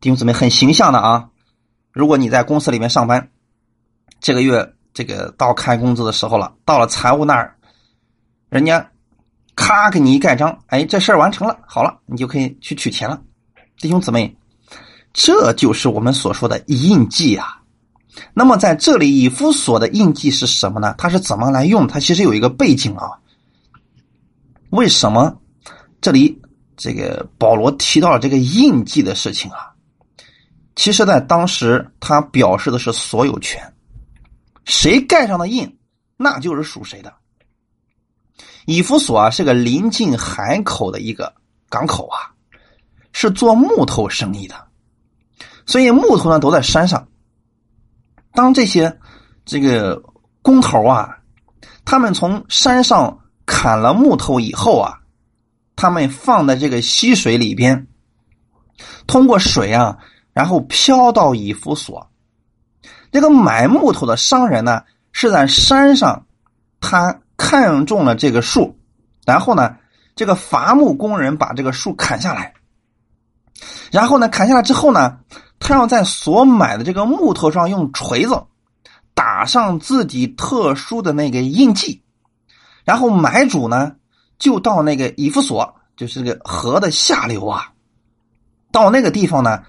弟兄姊妹，很形象的啊！如果你在公司里面上班，这个月这个到开工资的时候了，到了财务那儿，人家咔给你一盖章，哎，这事儿完成了，好了，你就可以去取钱了。弟兄姊妹，这就是我们所说的印记啊。那么在这里，以夫所的印记是什么呢？它是怎么来用？它其实有一个背景啊。为什么这里这个保罗提到了这个印记的事情啊？其实，在当时，他表示的是所有权，谁盖上的印，那就是属谁的。以弗所啊，是个临近海口的一个港口啊，是做木头生意的，所以木头呢都在山上。当这些这个工头啊，他们从山上砍了木头以后啊，他们放在这个溪水里边，通过水啊，然后飘到以弗所。这个买木头的商人呢，是在山上，他看中了这个树，然后呢，这个伐木工人把这个树砍下来，然后呢，砍下来之后呢。他要在所买的这个木头上用锤子打上自己特殊的那个印记，然后买主呢就到那个以弗所，就是这个河的下流啊，到那个地方呢，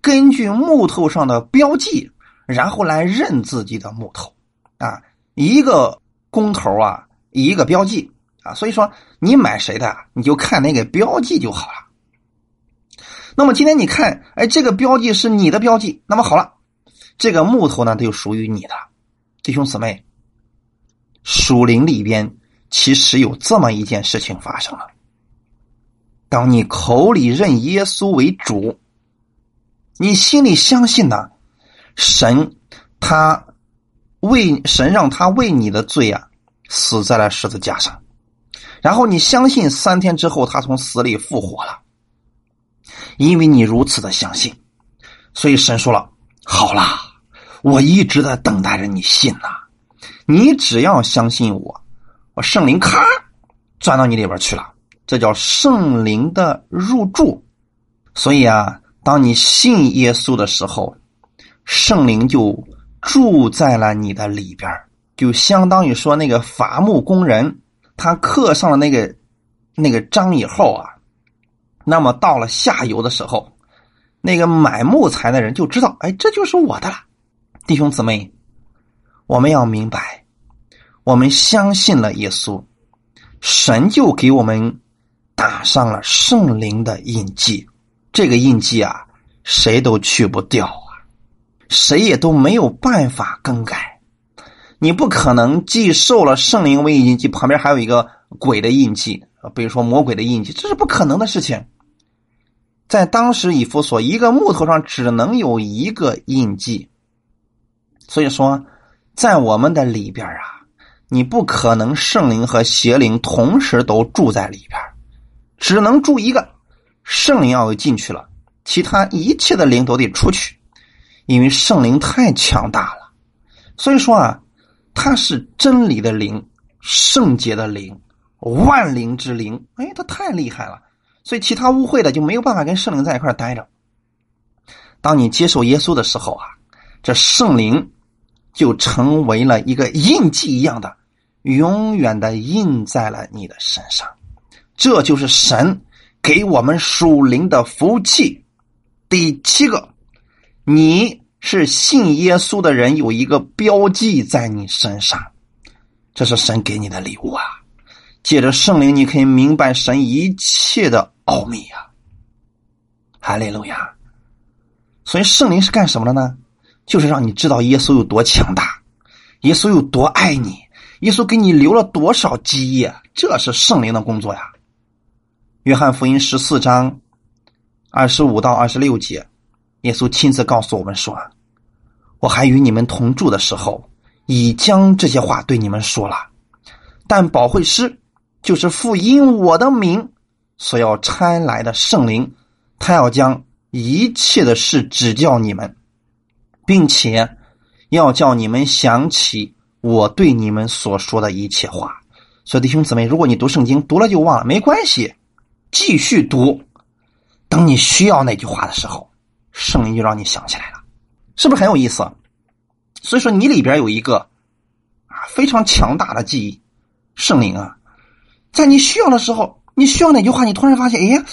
根据木头上的标记，然后来认自己的木头啊，一个工头啊，一个标记啊。所以说，你买谁的，你就看那个标记就好了。那么今天你看，哎，这个标记是你的标记，那么好了，这个木头呢，它就属于你的。弟兄姊妹，属灵里边其实有这么一件事情发生了：当你口里认耶稣为主，你心里相信呢，神他为神让他为你的罪啊死在了十字架上，然后你相信三天之后他从死里复活了。因为你如此的相信，所以神说了：“好啦，我一直在等待着你信呐。你只要相信我，我圣灵咔钻到你里边去了，这叫圣灵的入住。所以啊，当你信耶稣的时候，圣灵就住在了你的里边，就相当于说那个伐木工人他刻上了那个那个章以后啊。”那么到了下游的时候，那个买木材的人就知道，哎，这就是我的了。弟兄姊妹，我们要明白，我们相信了耶稣，神就给我们打上了圣灵的印记。这个印记啊，谁都去不掉啊，谁也都没有办法更改。你不可能既受了圣灵为印记，旁边还有一个鬼的印记，比如说魔鬼的印记，这是不可能的事情。在当时以弗所，一个木头上只能有一个印记，所以说，在我们的里边啊，你不可能圣灵和邪灵同时都住在里边，只能住一个。圣灵要进去了，其他一切的灵都得出去，因为圣灵太强大了。所以说啊，它是真理的灵，圣洁的灵，万灵之灵。哎，它太厉害了。所以，其他污秽的就没有办法跟圣灵在一块待着。当你接受耶稣的时候啊，这圣灵就成为了一个印记一样的，永远的印在了你的身上。这就是神给我们属灵的福气。第七个，你是信耶稣的人，有一个标记在你身上，这是神给你的礼物啊。借着圣灵，你可以明白神一切的。奥秘呀，哈利路亚！所以圣灵是干什么的呢？就是让你知道耶稣有多强大，耶稣有多爱你，耶稣给你留了多少基业，这是圣灵的工作呀。约翰福音十四章二十五到二十六节，耶稣亲自告诉我们说：“我还与你们同住的时候，已将这些话对你们说了。但保惠师就是父因我的名。”所要差来的圣灵，他要将一切的事指教你们，并且要叫你们想起我对你们所说的一切话。所以弟兄姊妹，如果你读圣经读了就忘了，没关系，继续读。等你需要那句话的时候，圣灵就让你想起来了，是不是很有意思？所以说，你里边有一个啊非常强大的记忆，圣灵啊，在你需要的时候。你需要哪句话？你突然发现，哎，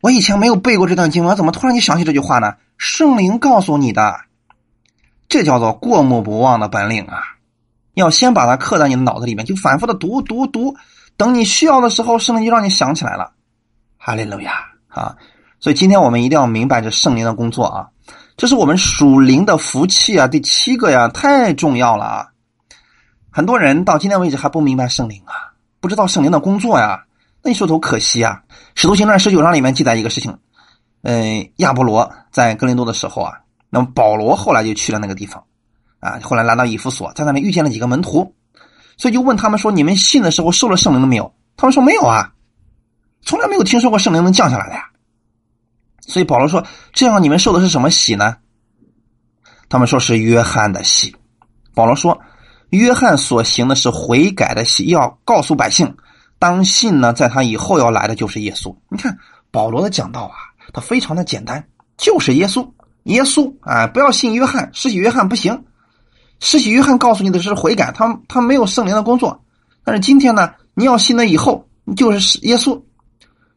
我以前没有背过这段经文，怎么突然就想起这句话呢？圣灵告诉你的，这叫做过目不忘的本领啊！要先把它刻在你的脑子里面，就反复的读读读，等你需要的时候，圣灵就让你想起来了。哈利路亚啊！所以今天我们一定要明白这圣灵的工作啊，这是我们属灵的福气啊！第七个呀，太重要了啊！很多人到今天为止还不明白圣灵啊，不知道圣灵的工作呀。那你说多可惜啊！《使徒行传》十九章里面记载一个事情，嗯，亚波罗在格林多的时候啊，那么保罗后来就去了那个地方，啊，后来来到以弗所，在那里遇见了几个门徒，所以就问他们说：“你们信的时候受了圣灵了没有？”他们说：“没有啊，从来没有听说过圣灵能降下来的呀。”所以保罗说：“这样你们受的是什么喜呢？”他们说是约翰的喜。保罗说：“约翰所行的是悔改的喜，要告诉百姓。”当信呢，在他以后要来的就是耶稣。你看保罗的讲道啊，他非常的简单，就是耶稣，耶稣啊，不要信约翰，施洗约翰不行，施洗约翰告诉你的是悔改，他他没有圣灵的工作。但是今天呢，你要信了以后就是耶稣，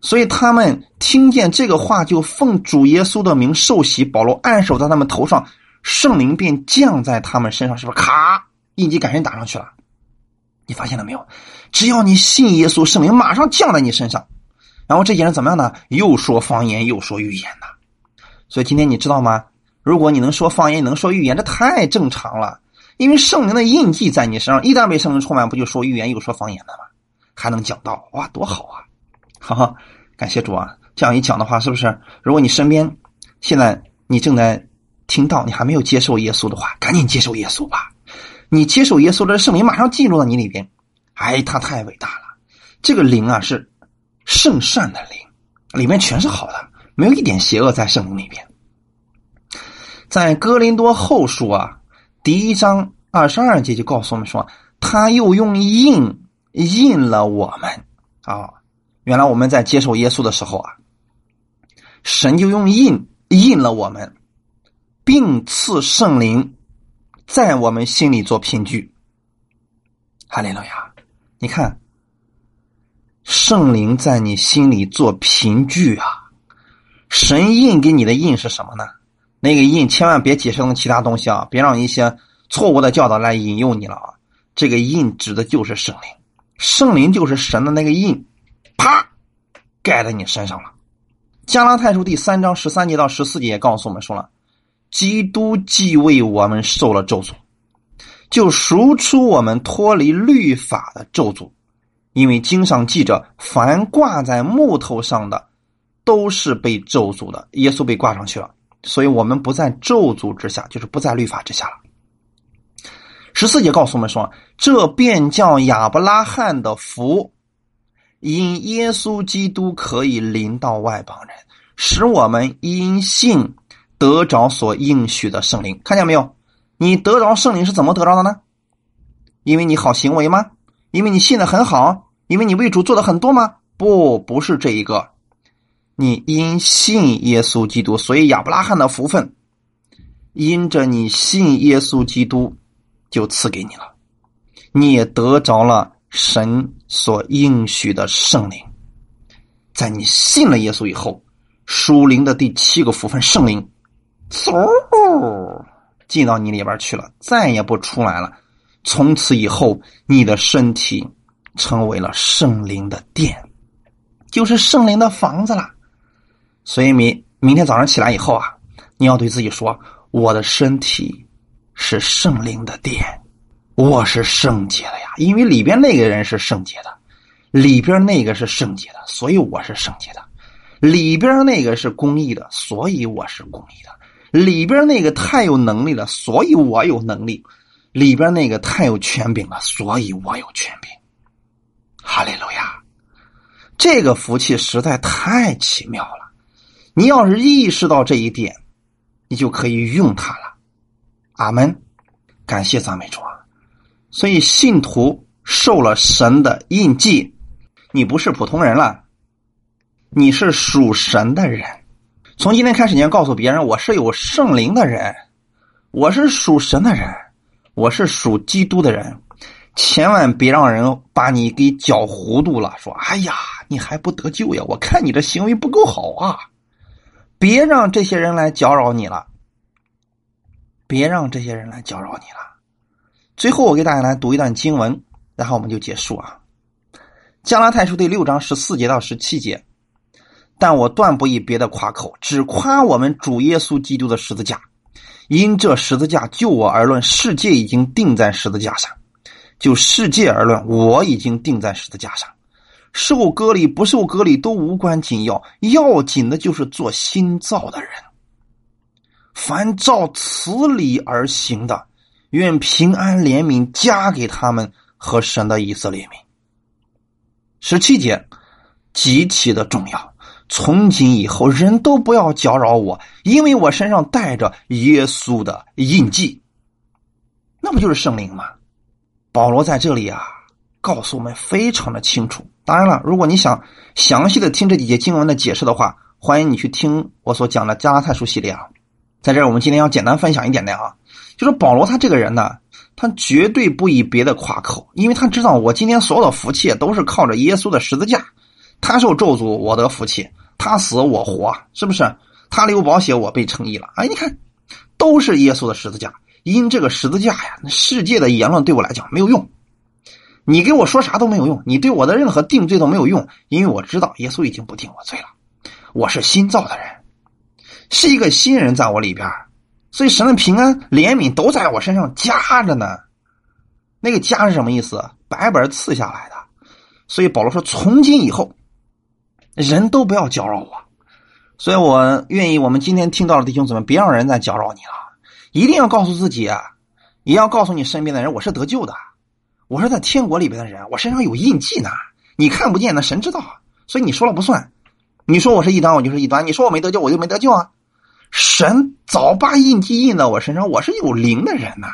所以他们听见这个话，就奉主耶稣的名受洗。保罗按手在他们头上，圣灵便降在他们身上，是不是？咔，一记赶紧打上去了。你发现了没有？只要你信耶稣，圣灵马上降在你身上。然后这些人怎么样呢？又说方言，又说预言呢。所以今天你知道吗？如果你能说方言，能说预言，这太正常了。因为圣灵的印记在你身上，一旦被圣灵充满，不就说预言又说方言了吗？还能讲道，哇，多好啊！哈哈，感谢主啊！这样一讲的话，是不是？如果你身边现在你正在听到，你还没有接受耶稣的话，赶紧接受耶稣吧。你接受耶稣的圣灵马上进入到你里边，哎，他太伟大了。这个灵啊是圣善的灵，里面全是好的，没有一点邪恶在圣灵里边。在哥林多后书啊。第一章二十二节就告诉我们说，他又用印印了我们啊！原来我们在接受耶稣的时候啊，神就用印印了我们，并赐圣灵在我们心里做凭据。哈利路亚！你看，圣灵在你心里做凭据啊！神印给你的印是什么呢？那个印千万别解释成其他东西啊！别让一些错误的教导来引诱你了啊！这个印指的就是圣灵，圣灵就是神的那个印，啪，盖在你身上了。加拉太书第三章十三节到十四节也告诉我们说了，基督既为我们受了咒诅，就赎出我们脱离律法的咒诅，因为经上记着，凡挂在木头上的，都是被咒诅的。耶稣被挂上去了。所以我们不在咒诅之下，就是不在律法之下了。十四节告诉我们说，这便叫亚伯拉罕的福，因耶稣基督可以临到外邦人，使我们因信得着所应许的圣灵。看见没有？你得着圣灵是怎么得着的呢？因为你好行为吗？因为你信的很好？因为你为主做的很多吗？不，不是这一个。你因信耶稣基督，所以亚伯拉罕的福分，因着你信耶稣基督，就赐给你了。你也得着了神所应许的圣灵。在你信了耶稣以后，属灵的第七个福分圣灵，嗖进到你里边去了，再也不出来了。从此以后，你的身体成为了圣灵的殿，就是圣灵的房子了。所以明明天早上起来以后啊，你要对自己说：“我的身体是圣灵的殿，我是圣洁的呀。因为里边那个人是圣洁的，里边那个是圣洁的，所以我是圣洁的。里边那个是公义的，所以我是公义的。里边那个太有能力了，所以我有能力。里边那个太有权柄了，所以我有权柄。哈利路亚！这个福气实在太奇妙了。”你要是意识到这一点，你就可以用它了。阿门，感谢赞美主啊！所以信徒受了神的印记，你不是普通人了，你是属神的人。从今天开始，你要告诉别人，我是有圣灵的人，我是属神的人，我是属基督的人。千万别让人把你给搅糊涂了，说：“哎呀，你还不得救呀？我看你这行为不够好啊！”别让这些人来搅扰你了，别让这些人来搅扰你了。最后，我给大家来读一段经文，然后我们就结束啊。加拉太书第六章十四节到十七节，但我断不以别的夸口，只夸我们主耶稣基督的十字架。因这十字架就我而论，世界已经定在十字架上；就世界而论，我已经定在十字架上。受割礼不受割礼都无关紧要，要紧的就是做新造的人。凡照此理而行的，愿平安怜悯加给他们和神的以色列民。十七节极其的重要，从今以后人都不要搅扰我，因为我身上带着耶稣的印记。那不就是圣灵吗？保罗在这里啊，告诉我们非常的清楚。当然了，如果你想详细的听这几节经文的解释的话，欢迎你去听我所讲的加拉太书系列啊。在这儿，我们今天要简单分享一点点啊，就是保罗他这个人呢，他绝对不以别的夸口，因为他知道我今天所有的福气都是靠着耶稣的十字架，他受咒诅我得福气，他死我活，是不是？他流宝血我被称义了，哎，你看，都是耶稣的十字架，因这个十字架呀，那世界的言论对我来讲没有用。你给我说啥都没有用，你对我的任何定罪都没有用，因为我知道耶稣已经不定我罪了。我是新造的人，是一个新人在我里边，所以神的平安、怜悯都在我身上加着呢。那个加是什么意思？白白赐下来的。所以保罗说：“从今以后，人都不要搅扰我。”所以我愿意，我们今天听到的弟兄姊妹，别让人再搅扰你了。一定要告诉自己，也要告诉你身边的人，我是得救的。我是在天国里边的人，我身上有印记呢。你看不见，那神知道，所以你说了不算。你说我是异端，我就是异端；你说我没得救，我就没得救啊。神早把印记印到我身上，我是有灵的人呐，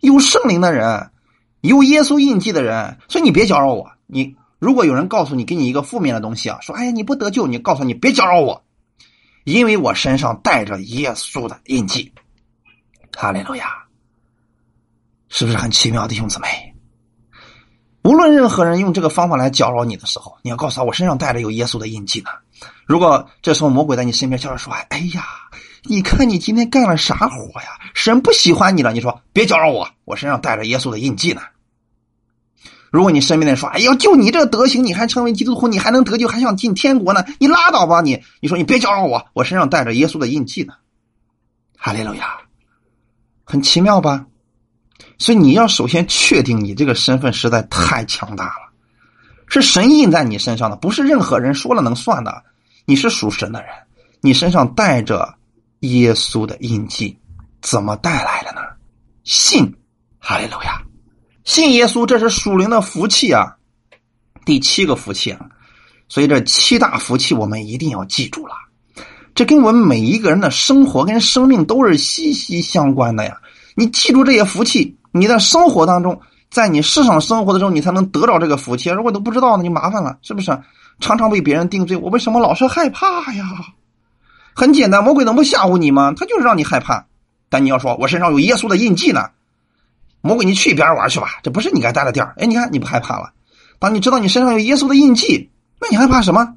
有圣灵的人，有耶稣印记的人。所以你别搅扰我。你如果有人告诉你，给你一个负面的东西啊，说哎呀你不得救，你告诉你别搅扰我，因为我身上带着耶稣的印记。哈利路亚，是不是很奇妙，弟兄姊妹？无论任何人用这个方法来搅扰你的时候，你要告诉他，我身上带着有耶稣的印记呢。如果这时候魔鬼在你身边叫着说：“哎呀，你看你今天干了啥活呀？神不喜欢你了。”你说：“别搅扰我，我身上带着耶稣的印记呢。”如果你身边的人说：“哎呀，就你这德行，你还成为基督徒，你还能得救，还想进天国呢？你拉倒吧你！”你说：“你别搅扰我，我身上带着耶稣的印记呢。”哈利路亚，很奇妙吧？所以你要首先确定你这个身份实在太强大了，是神印在你身上的，不是任何人说了能算的。你是属神的人，你身上带着耶稣的印记，怎么带来的呢？信，哈利路亚，信耶稣，这是属灵的福气啊，第七个福气啊。所以这七大福气我们一定要记住了，这跟我们每一个人的生活跟生命都是息息相关的呀。你记住这些福气。你的生活当中，在你世上生活的时候，你才能得到这个福气。如果都不知道，那就麻烦了，是不是？常常被别人定罪，我为什么老是害怕呀？很简单，魔鬼能不吓唬你吗？他就是让你害怕。但你要说，我身上有耶稣的印记呢。魔鬼，你去一边玩去吧，这不是你该待的地儿。哎，你看你不害怕了。当你知道你身上有耶稣的印记，那你害怕什么？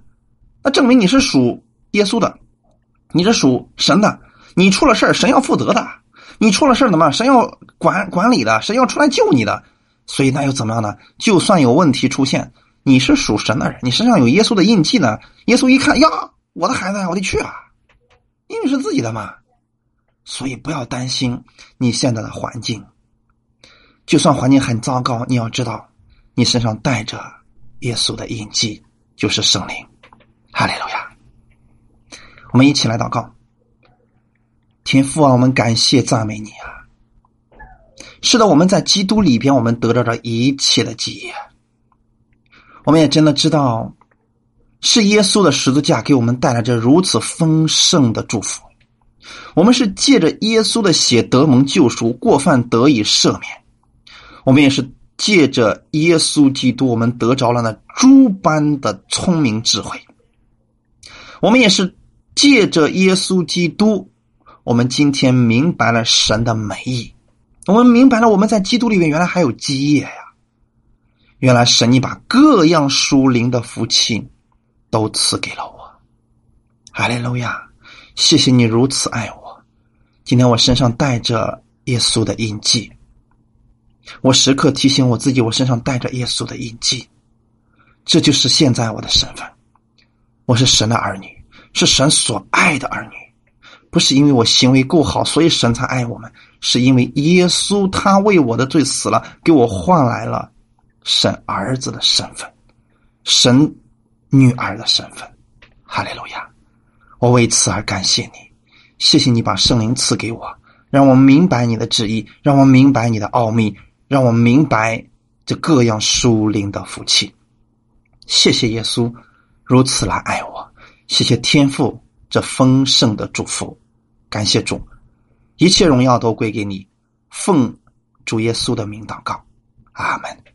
那证明你是属耶稣的，你是属神的。你出了事神要负责的。你出了事怎么？神要管管理的，神要出来救你的，所以那又怎么样呢？就算有问题出现，你是属神的人，你身上有耶稣的印记呢。耶稣一看呀，我的孩子，我得去啊，因为是自己的嘛。所以不要担心你现在的环境，就算环境很糟糕，你要知道，你身上带着耶稣的印记，就是圣灵。哈利路亚！我们一起来祷告。天父啊，我们感谢赞美你啊！是的，我们在基督里边，我们得到了一切的基业。我们也真的知道，是耶稣的十字架给我们带来着如此丰盛的祝福。我们是借着耶稣的血得蒙救赎，过犯得以赦免。我们也是借着耶稣基督，我们得着了那诸般的聪明智慧。我们也是借着耶稣基督。我们今天明白了神的美意，我们明白了我们在基督里面原来还有基业呀！原来神你把各样属灵的福气都赐给了我，哈利路亚！谢谢你如此爱我。今天我身上带着耶稣的印记，我时刻提醒我自己，我身上带着耶稣的印记，这就是现在我的身份。我是神的儿女，是神所爱的儿女。不是因为我行为够好，所以神才爱我们，是因为耶稣他为我的罪死了，给我换来了神儿子的身份，神女儿的身份。哈利路亚！我为此而感谢你，谢谢你把圣灵赐给我，让我明白你的旨意，让我明白你的奥秘，让我明白这各样属灵的福气。谢谢耶稣如此来爱我，谢谢天父。这丰盛的祝福，感谢主，一切荣耀都归给你，奉主耶稣的名祷告，阿门。